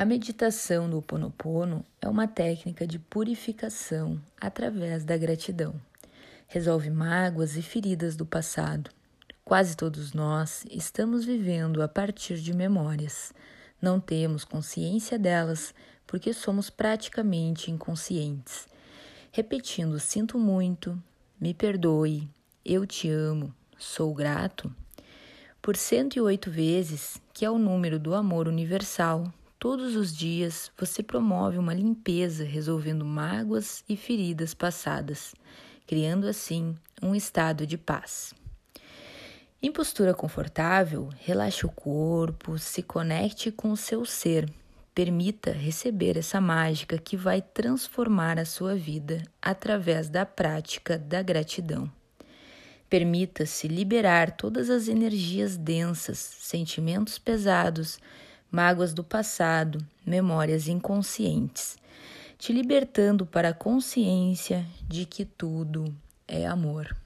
A meditação do Ho Oponopono é uma técnica de purificação através da gratidão. Resolve mágoas e feridas do passado. Quase todos nós estamos vivendo a partir de memórias. Não temos consciência delas porque somos praticamente inconscientes. Repetindo sinto muito, me perdoe, eu te amo, sou grato, por 108 vezes, que é o número do amor universal, Todos os dias você promove uma limpeza resolvendo mágoas e feridas passadas, criando assim um estado de paz. Em postura confortável, relaxe o corpo, se conecte com o seu ser. Permita receber essa mágica que vai transformar a sua vida através da prática da gratidão. Permita-se liberar todas as energias densas, sentimentos pesados, mágoas do passado, memórias inconscientes, te libertando para a consciência de que tudo é amor.